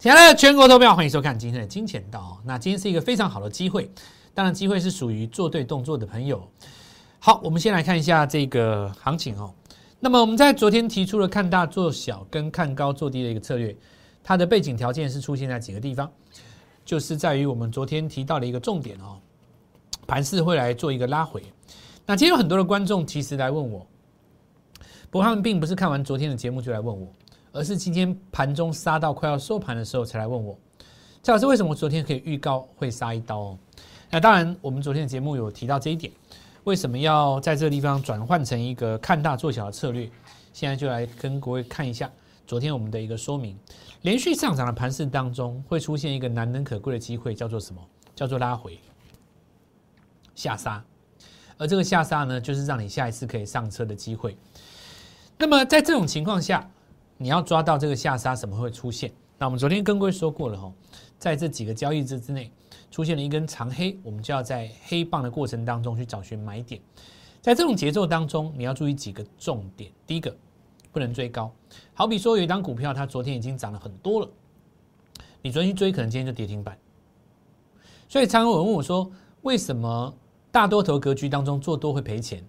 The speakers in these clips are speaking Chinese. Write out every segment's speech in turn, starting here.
亲爱的全国投票，欢迎收看今天的金钱道。那今天是一个非常好的机会，当然机会是属于做对动作的朋友。好，我们先来看一下这个行情哦。那么我们在昨天提出了看大做小跟看高做低的一个策略，它的背景条件是出现在几个地方，就是在于我们昨天提到的一个重点哦，盘势会来做一个拉回。那今天有很多的观众其实来问我，不过他们并不是看完昨天的节目就来问我。而是今天盘中杀到快要收盘的时候才来问我，蔡老师为什么昨天可以预告会杀一刀？哦？那当然，我们昨天的节目有提到这一点，为什么要在这个地方转换成一个看大做小的策略？现在就来跟各位看一下昨天我们的一个说明。连续上涨的盘势当中，会出现一个难能可贵的机会，叫做什么？叫做拉回下杀。而这个下杀呢，就是让你下一次可以上车的机会。那么在这种情况下，你要抓到这个下杀，什么会出现？那我们昨天跟各位说过了哈，在这几个交易日之内出现了一根长黑，我们就要在黑棒的过程当中去找寻买点。在这种节奏当中，你要注意几个重点。第一个，不能追高。好比说有一张股票，它昨天已经涨了很多了，你昨天去追，可能今天就跌停板。所以常有人问我说，为什么大多头格局当中做多会赔钱？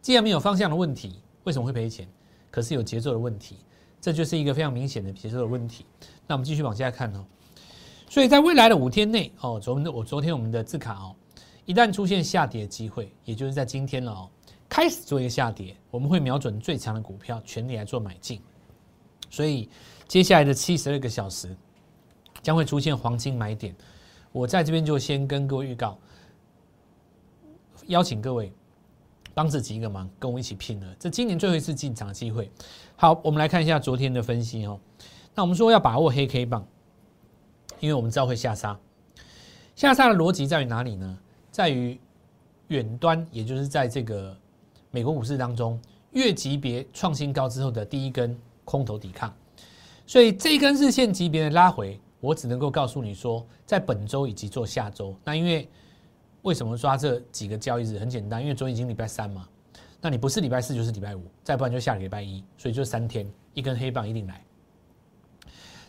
既然没有方向的问题，为什么会赔钱？可是有节奏的问题，这就是一个非常明显的节奏的问题。那我们继续往下看哦。所以在未来的五天内哦，昨我昨天我们的字卡哦，一旦出现下跌的机会，也就是在今天了哦，开始做一个下跌，我们会瞄准最强的股票，全力来做买进。所以接下来的七十二个小时将会出现黄金买点。我在这边就先跟各位预告，邀请各位。帮自己一个忙，跟我一起拼了。这今年最后一次进场的机会。好，我们来看一下昨天的分析哦。那我们说要把握黑 K 棒，因为我们知道会下杀。下杀的逻辑在于哪里呢？在于远端，也就是在这个美国股市当中，月级别创新高之后的第一根空头抵抗。所以这一根日线级别的拉回，我只能够告诉你说，在本周以及做下周。那因为为什么抓这几个交易日？很简单，因为昨天已经礼拜三嘛，那你不是礼拜四就是礼拜五，再不然就下礼拜一，所以就三天，一根黑棒一定来。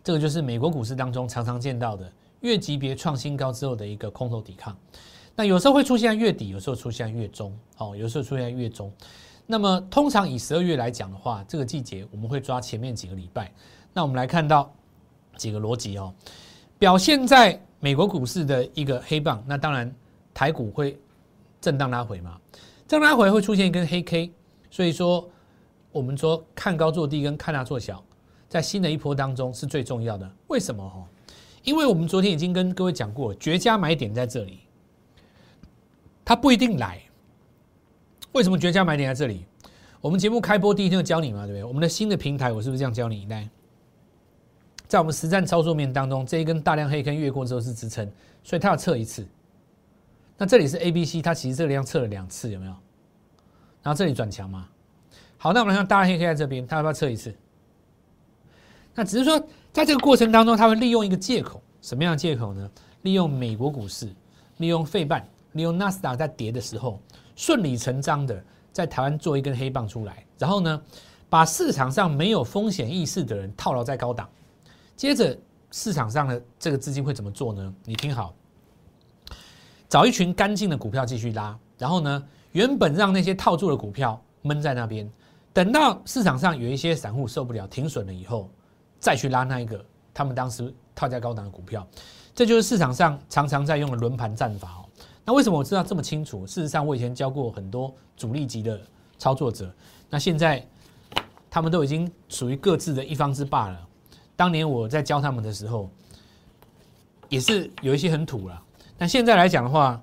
这个就是美国股市当中常常见到的月级别创新高之后的一个空头抵抗。那有时候会出现月底，有时候出现月中，哦，有时候出现月中。那么通常以十二月来讲的话，这个季节我们会抓前面几个礼拜。那我们来看到几个逻辑哦，表现在美国股市的一个黑棒，那当然。台股会震荡拉回嘛？震荡拉回会出现一根黑 K，所以说我们说看高做低跟看大做小，在新的一波当中是最重要的。为什么哈？因为我们昨天已经跟各位讲过，绝佳买点在这里，它不一定来。为什么绝佳买点在这里？我们节目开播第一天就教你嘛，对不对？我们的新的平台，我是不是这样教你？来，在我们实战操作面当中，这一根大量黑坑越过之后是支撑，所以它要测一次。那这里是 A、B、C，它其实这个量测了两次，有没有？然后这里转强嘛？好，那我们来看大黑黑在这边，它要不要测一次？那只是说，在这个过程当中，它会利用一个借口，什么样的借口呢？利用美国股市，利用费半，利用纳斯达在跌的时候，顺理成章的在台湾做一根黑棒出来，然后呢，把市场上没有风险意识的人套牢在高档，接着市场上的这个资金会怎么做呢？你听好。找一群干净的股票继续拉，然后呢，原本让那些套住的股票闷在那边，等到市场上有一些散户受不了停损了以后，再去拉那一个他们当时套在高档的股票，这就是市场上常常在用的轮盘战法。那为什么我知道这么清楚？事实上，我以前教过很多主力级的操作者，那现在他们都已经属于各自的一方之霸了。当年我在教他们的时候，也是有一些很土了。那现在来讲的话，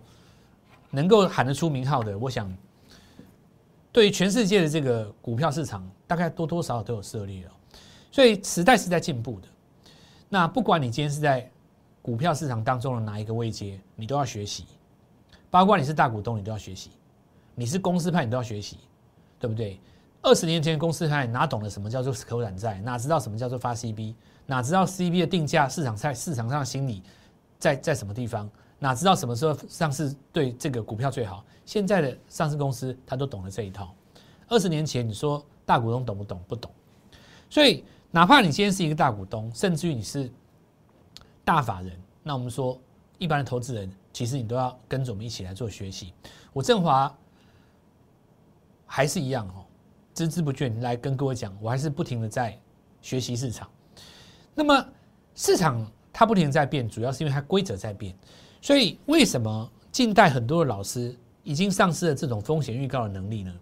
能够喊得出名号的，我想，对全世界的这个股票市场，大概多多少少都有涉猎了。所以时代是在进步的。那不管你今天是在股票市场当中的哪一个位阶，你都要学习。包括你是大股东，你都要学习；你是公司派，你都要学习，对不对？二十年前公司派哪懂得什么叫做口软债，哪知道什么叫做发 CB，哪知道 CB 的定价市场在市场上的心理在在什么地方？哪知道什么时候上市对这个股票最好？现在的上市公司他都懂了这一套。二十年前你说大股东懂不懂？不懂。所以哪怕你今天是一个大股东，甚至于你是大法人，那我们说一般的投资人，其实你都要跟着我们一起来做学习。我振华还是一样哦，孜孜不倦来跟各位讲，我还是不停的在学习市场。那么市场它不停的在变，主要是因为它规则在变。所以为什么近代很多的老师已经丧失了这种风险预告的能力呢？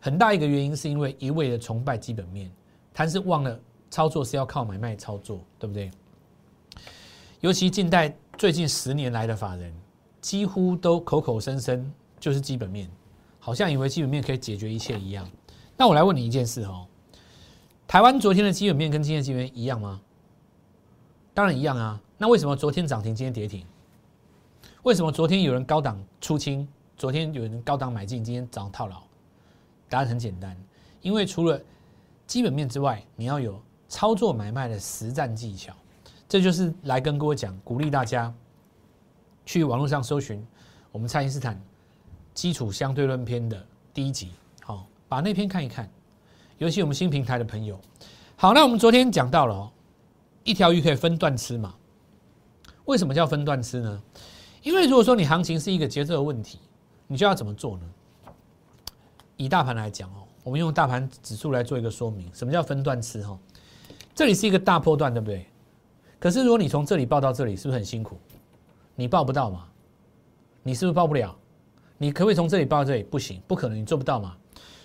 很大一个原因是因为一味的崇拜基本面，他是忘了操作是要靠买卖操作，对不对？尤其近代最近十年来的法人，几乎都口口声声就是基本面，好像以为基本面可以解决一切一样。那我来问你一件事哦，台湾昨天的基本面跟今天基本面一样吗？当然一样啊。那为什么昨天涨停，今天跌停？为什么昨天有人高档出清，昨天有人高档买进，今天早上套牢？答案很简单，因为除了基本面之外，你要有操作买卖的实战技巧。这就是来跟各位讲，鼓励大家去网络上搜寻我们蔡因斯坦基础相对论篇的第一集，好，把那篇看一看。尤其我们新平台的朋友，好，那我们昨天讲到了哦，一条鱼可以分段吃嘛？为什么叫分段吃呢？因为如果说你行情是一个节奏的问题，你就要怎么做呢？以大盘来讲哦，我们用大盘指数来做一个说明，什么叫分段吃哈？这里是一个大波段，对不对？可是如果你从这里报到这里，是不是很辛苦？你报不到嘛？你是不是报不了？你可不可以从这里报到这里？不行，不可能，你做不到嘛。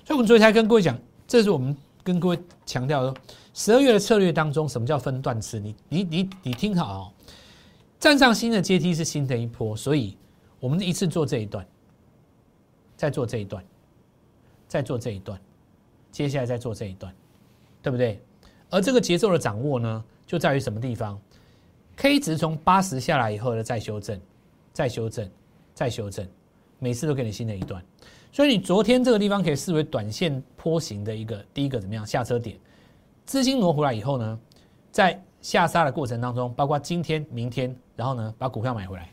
所以我们昨天才跟各位讲，这是我们跟各位强调说，十二月的策略当中，什么叫分段吃？你你你你听好哦，站上新的阶梯是新的一波，所以我们一次做这一段，再做这一段。再做这一段，接下来再做这一段，对不对？而这个节奏的掌握呢，就在于什么地方？K 值从八十下来以后呢，再修正，再修正，再修正，每次都给你新的一段。所以你昨天这个地方可以视为短线坡形的一个第一个怎么样下车点？资金挪回来以后呢，在下杀的过程当中，包括今天、明天，然后呢把股票买回来，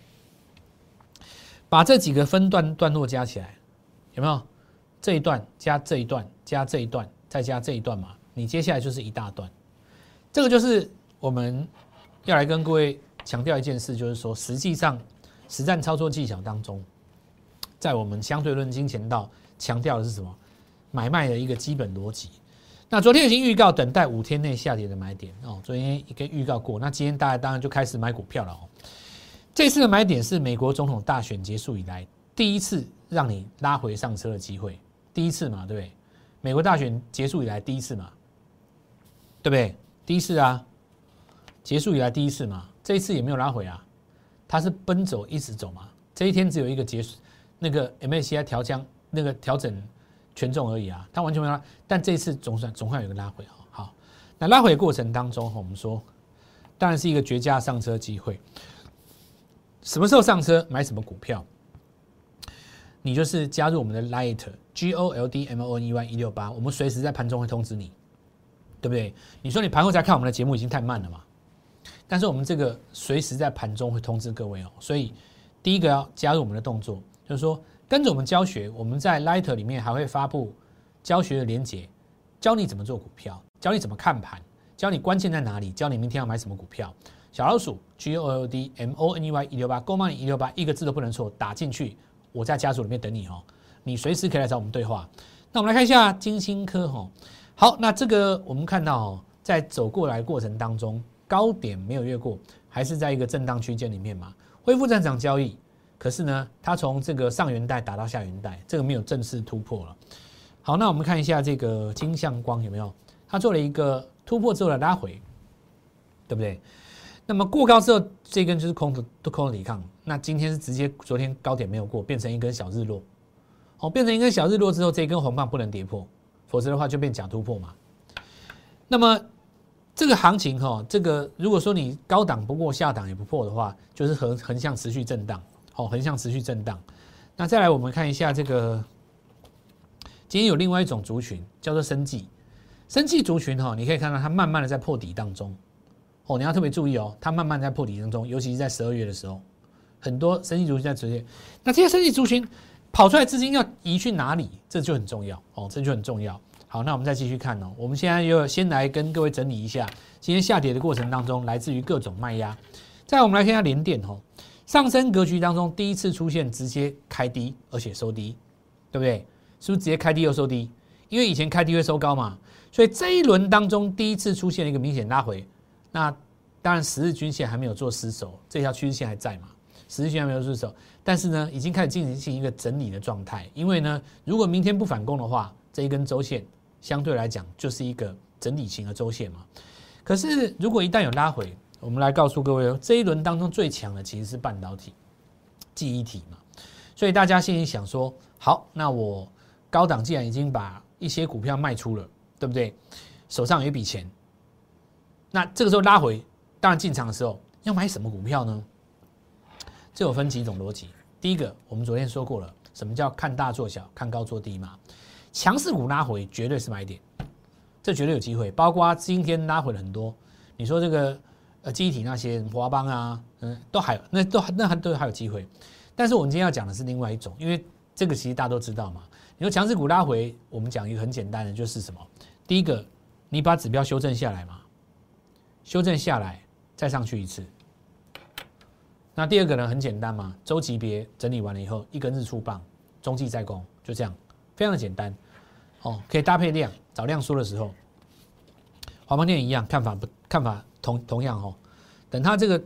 把这几个分段段落加起来，有没有？这一段加这一段加这一段再加这一段嘛，你接下来就是一大段。这个就是我们要来跟各位强调一件事，就是说，实际上实战操作技巧当中，在我们相对论金钱道强调的是什么？买卖的一个基本逻辑。那昨天已经预告等待五天内下跌的买点哦，昨天已经预告过。那今天大家当然就开始买股票了哦。这次的买点是美国总统大选结束以来第一次让你拉回上车的机会。第一次嘛，对不对？美国大选结束以来第一次嘛，对不对？第一次啊，结束以来第一次嘛，这一次也没有拉回啊，它是奔走一直走嘛。这一天只有一个结束，那个 MACI 调降那个调整权重而已啊，它完全没有拉。但这一次总算总算有个拉回哦。好，那拉回的过程当中，我们说当然是一个绝佳上车机会。什么时候上车买什么股票？你就是加入我们的 Light G O L D M O N E Y 一六八，我们随时在盘中会通知你，对不对？你说你盘后再看我们的节目已经太慢了嘛？但是我们这个随时在盘中会通知各位哦。所以第一个要加入我们的动作，就是说跟着我们教学，我们在 Light 里面还会发布教学的连结，教你怎么做股票，教你怎么看盘，教你关键在哪里，教你明天要买什么股票。小老鼠 G O L D M O N E Y 一六八，购买一六八，一个字都不能错，打进去。我在家族里面等你哦，你随时可以来找我们对话。那我们来看一下金星科哈，好，那这个我们看到哦，在走过来过程当中，高点没有越过，还是在一个震荡区间里面嘛，恢复正常交易。可是呢，它从这个上元带打到下元带，这个没有正式突破了。好，那我们看一下这个金相光有没有？它做了一个突破之后的拉回，对不对？那么过高之后，这根就是空头，都空头抵抗。那今天是直接昨天高点没有过，变成一根小日落。哦，变成一根小日落之后，这根红棒不能跌破，否则的话就变假突破嘛。那么这个行情哈，这个如果说你高档不过，下档也不破的话，就是横横向持续震荡。哦，横向持续震荡。那再来我们看一下这个，今天有另外一种族群叫做生计，生计族群哈，你可以看到它慢慢的在破底当中。哦，你要特别注意哦，它慢慢在破底当中，尤其是在十二月的时候，很多生意族群在出现。那这些生意族群跑出来资金要移去哪里？这就很重要哦，这就很重要。好，那我们再继续看哦。我们现在又先来跟各位整理一下今天下跌的过程当中，来自于各种卖压。再我们来看一下连电哦，上升格局当中第一次出现直接开低而且收低，对不对？是不是直接开低又收低？因为以前开低会收高嘛，所以这一轮当中第一次出现一个明显拉回。那当然十日均线还没有做失守，这条趋势线还在嘛？十日均线没有失守，但是呢，已经开始进行一个整理的状态。因为呢，如果明天不反攻的话，这一根周线相对来讲就是一个整理型的周线嘛。可是如果一旦有拉回，我们来告诉各位哦，这一轮当中最强的其实是半导体、记忆体嘛。所以大家心里想说，好，那我高档既然已经把一些股票卖出了，对不对？手上有一笔钱，那这个时候拉回，当然进场的时候要买什么股票呢？这有分几种逻辑。第一个，我们昨天说过了，什么叫看大做小，看高做低嘛？强势股拉回绝对是买点，这绝对有机会。包括今天拉回了很多，你说这个呃机体那些华邦啊，嗯，都还有，那都那还都还有机会。但是我们今天要讲的是另外一种，因为这个其实大家都知道嘛。你说强势股拉回，我们讲一个很简单的，就是什么？第一个，你把指标修正下来嘛，修正下来再上去一次。那第二个呢，很简单嘛，周级别整理完了以后，一根日出棒，中继再攻，就这样，非常的简单，哦，可以搭配量，找量缩的时候，华邦电一样，看法不看法同同样哦，等它这个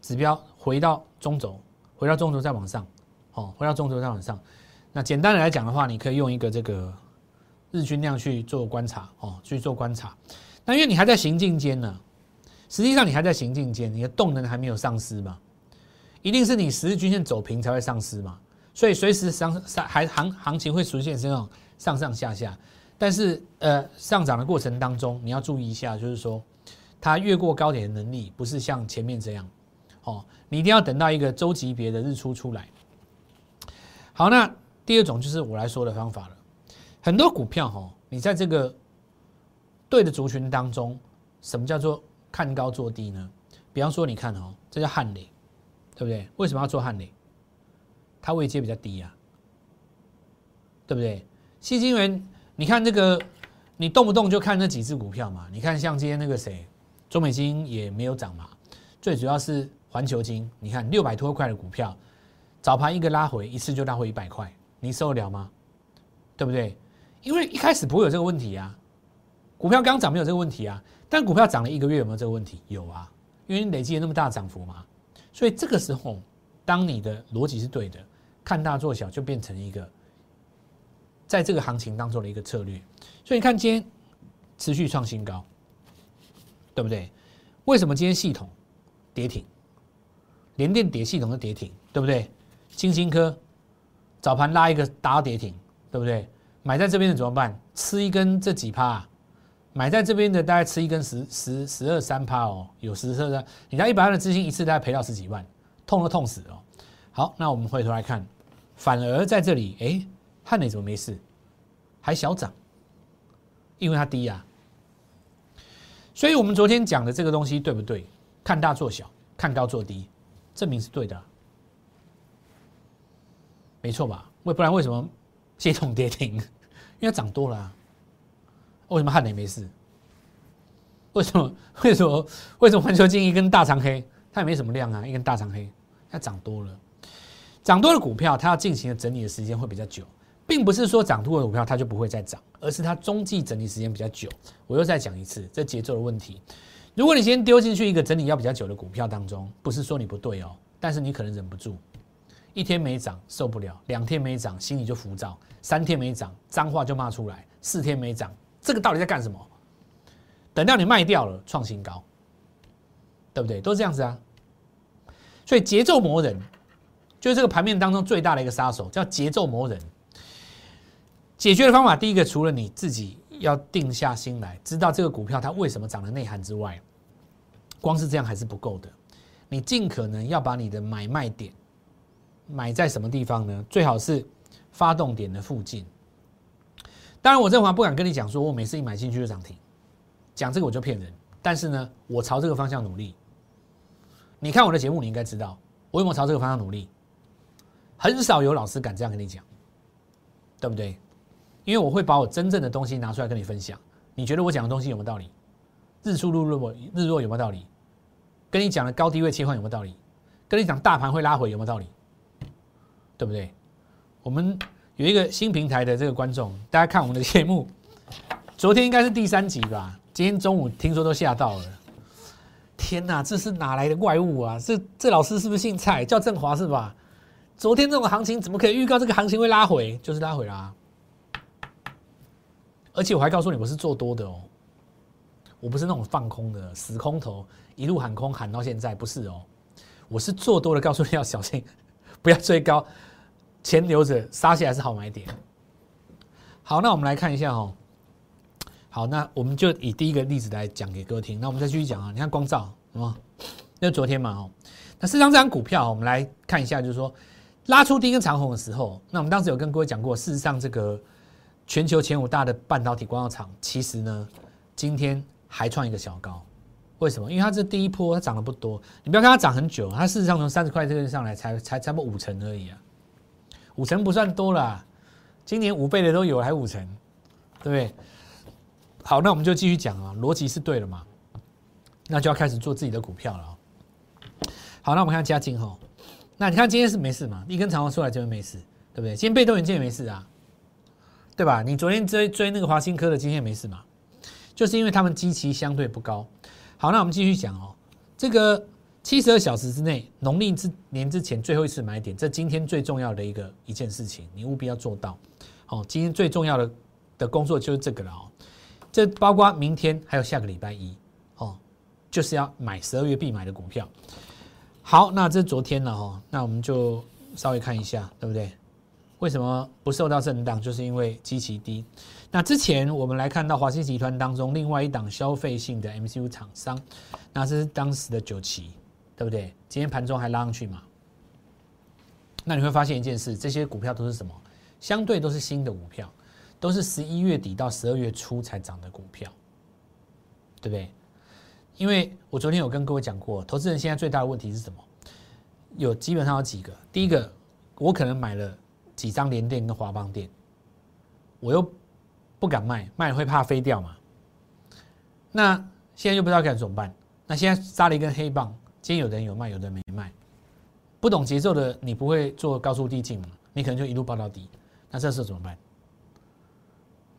指标回到中轴，回到中轴再往上，哦，回到中轴再往上，那简单的来讲的话，你可以用一个这个日均量去做观察，哦，去做观察，那因为你还在行进间呢。实际上你还在行进间，你的动能还没有丧失嘛？一定是你十日均线走平才会丧失嘛？所以随时上上还行行情会出现这种上上下下，但是呃上涨的过程当中你要注意一下，就是说它越过高点的能力不是像前面这样哦，你一定要等到一个周级别的日出出来。好，那第二种就是我来说的方法了。很多股票哈，你在这个对的族群当中，什么叫做？看高做低呢？比方说，你看哦，这叫汉雷，对不对？为什么要做汉雷？它位阶比较低呀，对不对？细金元，你看这个，你动不动就看那几只股票嘛？你看像今天那个谁，中美金也没有涨嘛。最主要是环球金，你看六百多块的股票，早盘一个拉回，一次就拉回一百块，你受得了吗？对不对？因为一开始不会有这个问题啊，股票刚涨没有这个问题啊。但股票涨了一个月有没有这个问题？有啊，因为你累积了那么大涨幅嘛，所以这个时候，当你的逻辑是对的，看大做小就变成一个在这个行情当中的一个策略。所以你看今天持续创新高，对不对？为什么今天系统跌停？连电跌系统的跌停，对不对？金星科早盘拉一个打跌停，对不对？买在这边的怎么办？吃一根这几趴。买在这边的大概吃一根十十十二三趴哦，有十二的，你拿一百万的资金一次大概赔到十几万，痛都痛死哦。好，那我们回头来看，反而在这里，哎，汉磊怎么没事，还小涨？因为它低呀。所以我们昨天讲的这个东西对不对？看大做小，看高做低，证明是对的，没错吧？为不然为什么系统跌停？因为它涨多了。为什么汉雷没事？为什么？为什么？为什么环球金一根大长黑，它也没什么量啊，一根大长黑，它涨多了，涨多的股票，它要进行的整理的时间会比较久，并不是说涨多的股票它就不会再涨，而是它中继整理时间比较久。我又再讲一次，这节奏的问题。如果你先丢进去一个整理要比较久的股票当中，不是说你不对哦，但是你可能忍不住，一天没涨受不了，两天没涨心里就浮躁，三天没涨脏话就骂出来，四天没涨。这个到底在干什么？等到你卖掉了，创新高，对不对？都是这样子啊。所以节奏磨人，就是这个盘面当中最大的一个杀手，叫节奏磨人。解决的方法，第一个，除了你自己要定下心来，知道这个股票它为什么涨的内涵之外，光是这样还是不够的。你尽可能要把你的买卖点买在什么地方呢？最好是发动点的附近。当然，我这话不敢跟你讲，说我每次一买进去就涨停，讲这个我就骗人。但是呢，我朝这个方向努力。你看我的节目，你应该知道我有没有朝这个方向努力。很少有老师敢这样跟你讲，对不对？因因为我会把我真正的东西拿出来跟你分享。你觉得我讲的东西有没有道理？日出日落日落有没有道理？跟你讲的高低位切换有没有道理？跟你讲大盘会拉回有没有道理？对不对？我们有一个新平台的这个观众，大家看我们的节目，昨天应该是第三集吧？今天中午听说都吓到了。天哪，这是哪来的怪物啊？这这老师是不是姓蔡？叫振华是吧？昨天这种行情怎么可以预告这个行情会拉回？就是拉回啦。而且我还告诉你，我是做多的哦，我不是那种放空的死空头，一路喊空喊到现在，不是哦，我是做多的，告诉你要小心，不要追高，钱留着，杀下来是好买点。好，那我们来看一下哦。好，那我们就以第一个例子来讲给各位听。那我们再继续讲啊，你看光照，什么？那昨天嘛，哦，那事实上这张股票，我们来看一下，就是说拉出第一根长红的时候，那我们当时有跟各位讲过，事实上这个全球前五大的半导体光耀厂，其实呢，今天还创一个小高。为什么？因为它这第一波它涨得不多，你不要看它涨很久，它事实上从三十块这个上来，才才差不多五成而已啊，五成不算多了，今年五倍的都有，还五成，对不对？好，那我们就继续讲啊，逻辑是对了嘛？那就要开始做自己的股票了。好，那我们看加金哈，那你看今天是没事嘛？一根长虹出来就没事，对不对？今天被动元件也没事啊，对吧？你昨天追追那个华新科的，今天没事嘛？就是因为他们基期相对不高。好，那我们继续讲哦，这个七十二小时之内，农历之年之前最后一次买点，这今天最重要的一个一件事情，你务必要做到。好，今天最重要的的工作就是这个了哦。这包括明天还有下个礼拜一，哦，就是要买十二月必买的股票。好，那这是昨天了哈，那我们就稍微看一下，对不对？为什么不受到震荡？就是因为基期低。那之前我们来看到华兴集团当中另外一档消费性的 MCU 厂商，那这是当时的九旗，对不对？今天盘中还拉上去嘛？那你会发现一件事，这些股票都是什么？相对都是新的股票。都是十一月底到十二月初才涨的股票，对不对？因为我昨天有跟各位讲过，投资人现在最大的问题是什么？有基本上有几个。第一个，我可能买了几张联电跟华邦电，我又不敢卖，卖会怕飞掉嘛。那现在又不知道该怎么办。那现在扎了一根黑棒，今天有的人有卖，有的人没卖。不懂节奏的，你不会做高速递进嘛？你可能就一路报到底。那这时候怎么办？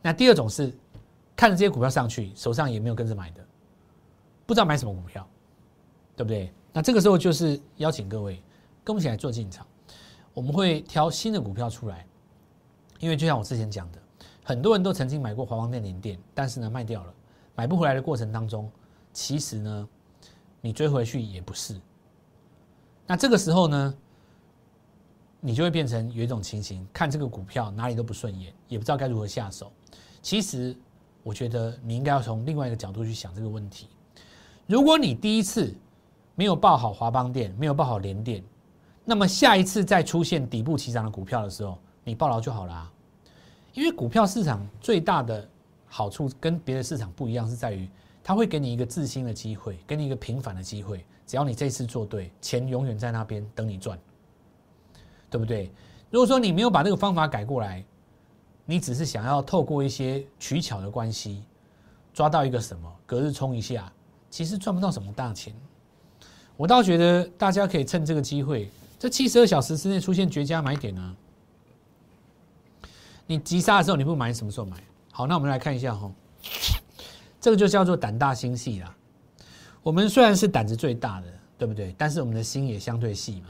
那第二种是看着这些股票上去，手上也没有跟着买的，不知道买什么股票，对不对？那这个时候就是邀请各位跟我们一起来做进场，我们会挑新的股票出来，因为就像我之前讲的，很多人都曾经买过华邦电、联电，但是呢卖掉了，买不回来的过程当中，其实呢你追回去也不是。那这个时候呢，你就会变成有一种情形，看这个股票哪里都不顺眼，也不知道该如何下手。其实，我觉得你应该要从另外一个角度去想这个问题。如果你第一次没有报好华邦电，没有报好联电，那么下一次再出现底部起涨的股票的时候，你报牢就好了。因为股票市场最大的好处跟别的市场不一样，是在于他会给你一个自新的机会，给你一个平反的机会。只要你这次做对，钱永远在那边等你赚，对不对？如果说你没有把这个方法改过来，你只是想要透过一些取巧的关系，抓到一个什么隔日冲一下，其实赚不到什么大钱。我倒觉得大家可以趁这个机会，这七十二小时之内出现绝佳买点呢。你急杀的时候你不买，什么时候买？好，那我们来看一下哈，这个就叫做胆大心细啦。我们虽然是胆子最大的，对不对？但是我们的心也相对细嘛。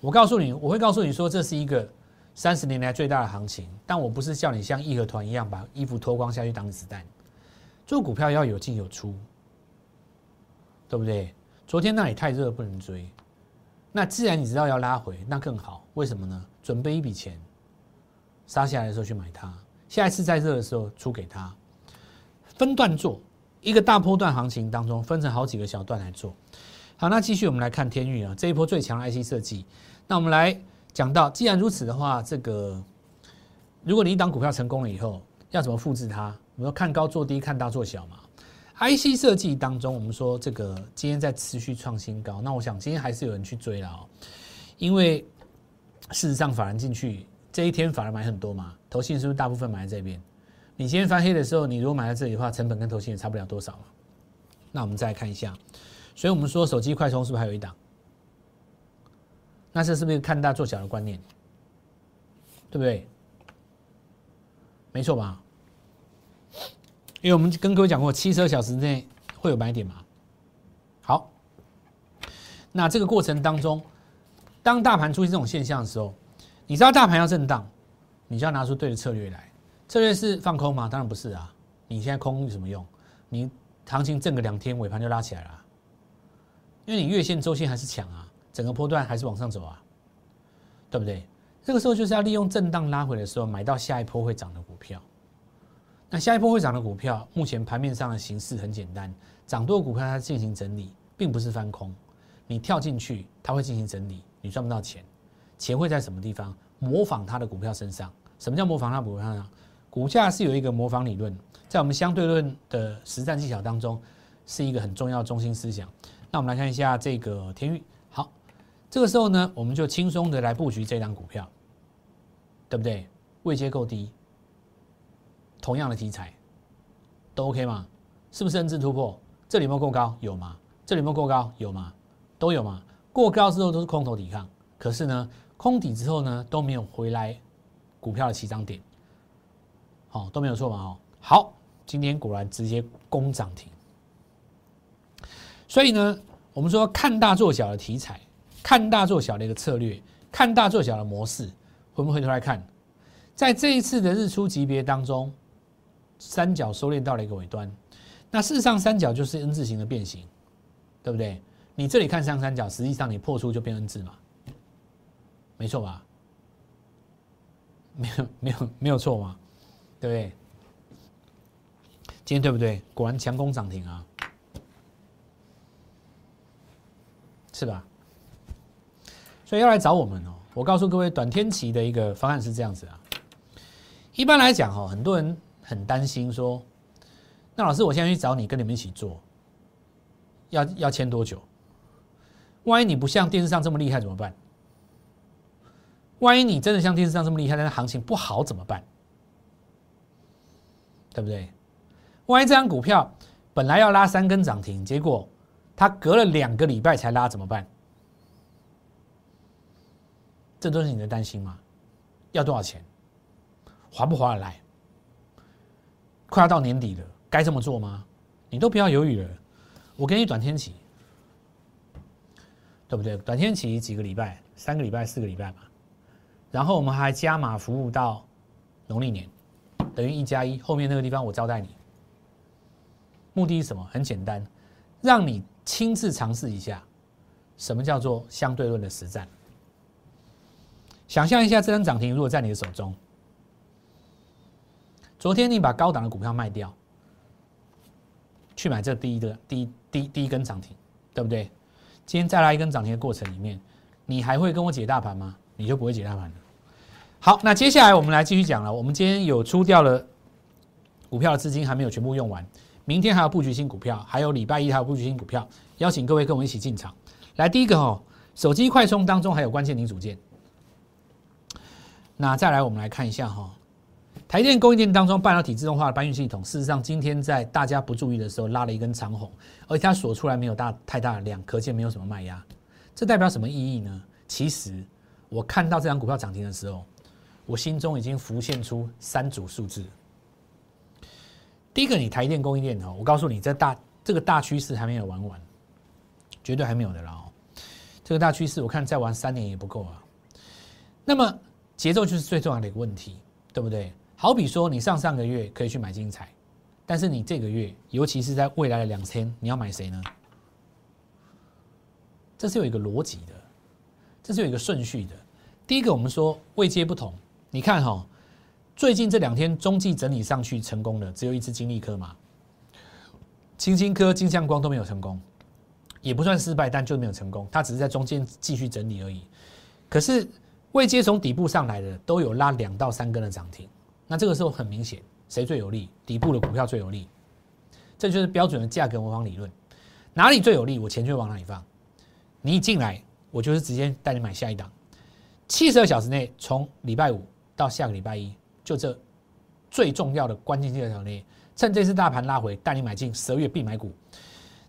我告诉你，我会告诉你说，这是一个。三十年来最大的行情，但我不是叫你像义和团一样把衣服脱光下去挡子弹。做股票要有进有出，对不对？昨天那里太热不能追，那既然你知道要拉回，那更好。为什么呢？准备一笔钱，杀下来的时候去买它，下一次再热的时候出给他。分段做一个大波段行情当中，分成好几个小段来做。好，那继续我们来看天域啊，这一波最强的 IC 设计。那我们来。讲到，既然如此的话，这个如果你一档股票成功了以后，要怎么复制它？我们说看高做低，看大做小嘛。IC 设计当中，我们说这个今天在持续创新高，那我想今天还是有人去追了哦，因为事实上法人进去这一天反而买很多嘛，投信是不是大部分买在这边？你今天翻黑的时候，你如果买在这里的话，成本跟投信也差不了多少嘛。那我们再来看一下，所以我们说手机快充是不是还有一档？那这是不是看大做小的观念？对不对？没错吧？因为我们跟各位讲过，七十二小时内会有买点嘛。好，那这个过程当中，当大盘出现这种现象的时候，你知道大盘要震荡，你就要拿出对的策略来。策略是放空吗？当然不是啊！你现在空有什么用？你行情震个两天，尾盘就拉起来了，因为你月线、周线还是强啊，整个波段还是往上走啊，对不对？这个时候就是要利用震荡拉回的时候，买到下一波会涨的股票。那下一波会涨的股票，目前盘面上的形式很简单，涨多的股票它进行整理，并不是翻空。你跳进去，它会进行整理，你赚不到钱。钱会在什么地方？模仿它的股票身上。什么叫模仿它股票呢？股价是有一个模仿理论，在我们相对论的实战技巧当中，是一个很重要的中心思想。那我们来看一下这个天域。好，这个时候呢，我们就轻松的来布局这张股票，对不对？位阶够低，同样的题材，都 OK 吗？是不是 N 字突破？这里有没有过高？有吗？这里有没有过高？有吗？都有吗？过高之后都是空头抵抗，可是呢，空底之后呢都没有回来股票的起涨点。哦，都没有错嘛！哦，好，今天果然直接攻涨停。所以呢，我们说看大做小的题材，看大做小的一个策略，看大做小的模式，回不回头来看，在这一次的日出级别当中，三角收敛到了一个尾端。那事实上，三角就是 N 字形的变形，对不对？你这里看上三角，实际上你破出就变 N 字嘛，没错吧？没有，没有，没有错吗？对不对？今天对不对？果然强攻涨停啊，是吧？所以要来找我们哦。我告诉各位，短天期的一个方案是这样子啊。一般来讲哈，很多人很担心说，那老师，我现在去找你，跟你们一起做，要要签多久？万一你不像电视上这么厉害怎么办？万一你真的像电视上这么厉害，但是行情不好怎么办？对不对？万一这张股票本来要拉三根涨停，结果它隔了两个礼拜才拉，怎么办？这都是你的担心吗？要多少钱？划不划得来？快要到年底了，该这么做吗？你都不要犹豫了，我给你短天期，对不对？短天期几个礼拜，三个礼拜、四个礼拜嘛。然后我们还加码服务到农历年。等于一加一，后面那个地方我招待你。目的是什么？很简单，让你亲自尝试一下，什么叫做相对论的实战。想象一下，这张涨停如果在你的手中，昨天你把高档的股票卖掉，去买这第一个第一第一第一根涨停，对不对？今天再来一根涨停的过程里面，你还会跟我解大盘吗？你就不会解大盘了。好，那接下来我们来继续讲了。我们今天有出掉了股票的资金还没有全部用完，明天还有布局新股票，还有礼拜一还有布局新股票，邀请各位跟我一起进场。来，第一个哦，手机快充当中还有关键零组件。那再来，我们来看一下哈，台电供应链当中半导体自动化的搬运系统，事实上今天在大家不注意的时候拉了一根长红，而且它锁出来没有大太大的量，可见没有什么卖压。这代表什么意义呢？其实我看到这张股票涨停的时候。我心中已经浮现出三组数字。第一个，你台电供应链哦，我告诉你，这大这个大趋势还没有玩完，绝对还没有的啦。这个大趋势，我看再玩三年也不够啊。那么节奏就是最重要的一个问题，对不对？好比说，你上上个月可以去买精彩，但是你这个月，尤其是在未来的两天，你要买谁呢？这是有一个逻辑的，这是有一个顺序的。第一个，我们说位阶不同。你看哈，最近这两天中继整理上去成功的只有一只金利科嘛，金星科、金相光都没有成功，也不算失败，但就没有成功，它只是在中间继续整理而已。可是未接从底部上来的都有拉两到三根的涨停，那这个时候很明显，谁最有利？底部的股票最有利，这就是标准的价格模仿理论。哪里最有利，我钱就往哪里放。你一进来，我就是直接带你买下一档，七十二小时内从礼拜五。到下个礼拜一，就这最重要的关键性的内，趁这次大盘拉回，带你买进十二月必买股。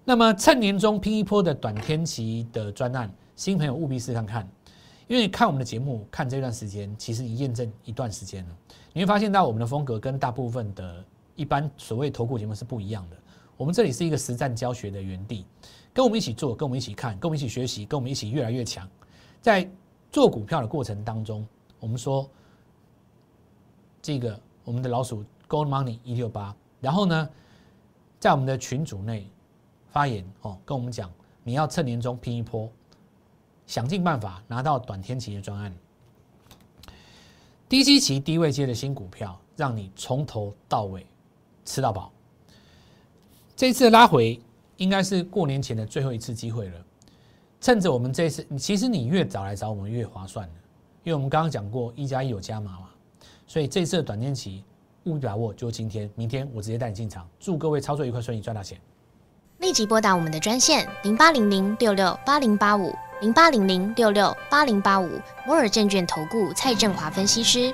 那么趁年终拼一波的短天期的专案，新朋友务必试看看，因为看我们的节目看这段时间，其实已验证一段时间了，你会发现到我们的风格跟大部分的一般所谓投顾节目是不一样的。我们这里是一个实战教学的园地，跟我们一起做，跟我们一起看，跟我们一起学习，跟我们一起越来越强。在做股票的过程当中，我们说这个我们的老鼠 Gold Money 一六八，然后呢，在我们的群组内发言哦，跟我们讲你要趁年终拼一波，想尽办法拿到短天期的专案，低息期低位接的新股票，让你从头到尾吃到饱。这次拉回应该是过年前的最后一次机会了，趁着我们这次，其实你越早来找我们越划算的，因为我们刚刚讲过一加一有加码嘛，所以这次的短天期务必把握，就今天、明天我直接带你进场，祝各位操作愉快顺利，赚大钱！立即拨打我们的专线零八零零六六八零八五零八零零六六八零八五摩尔证券投顾蔡振华分析师。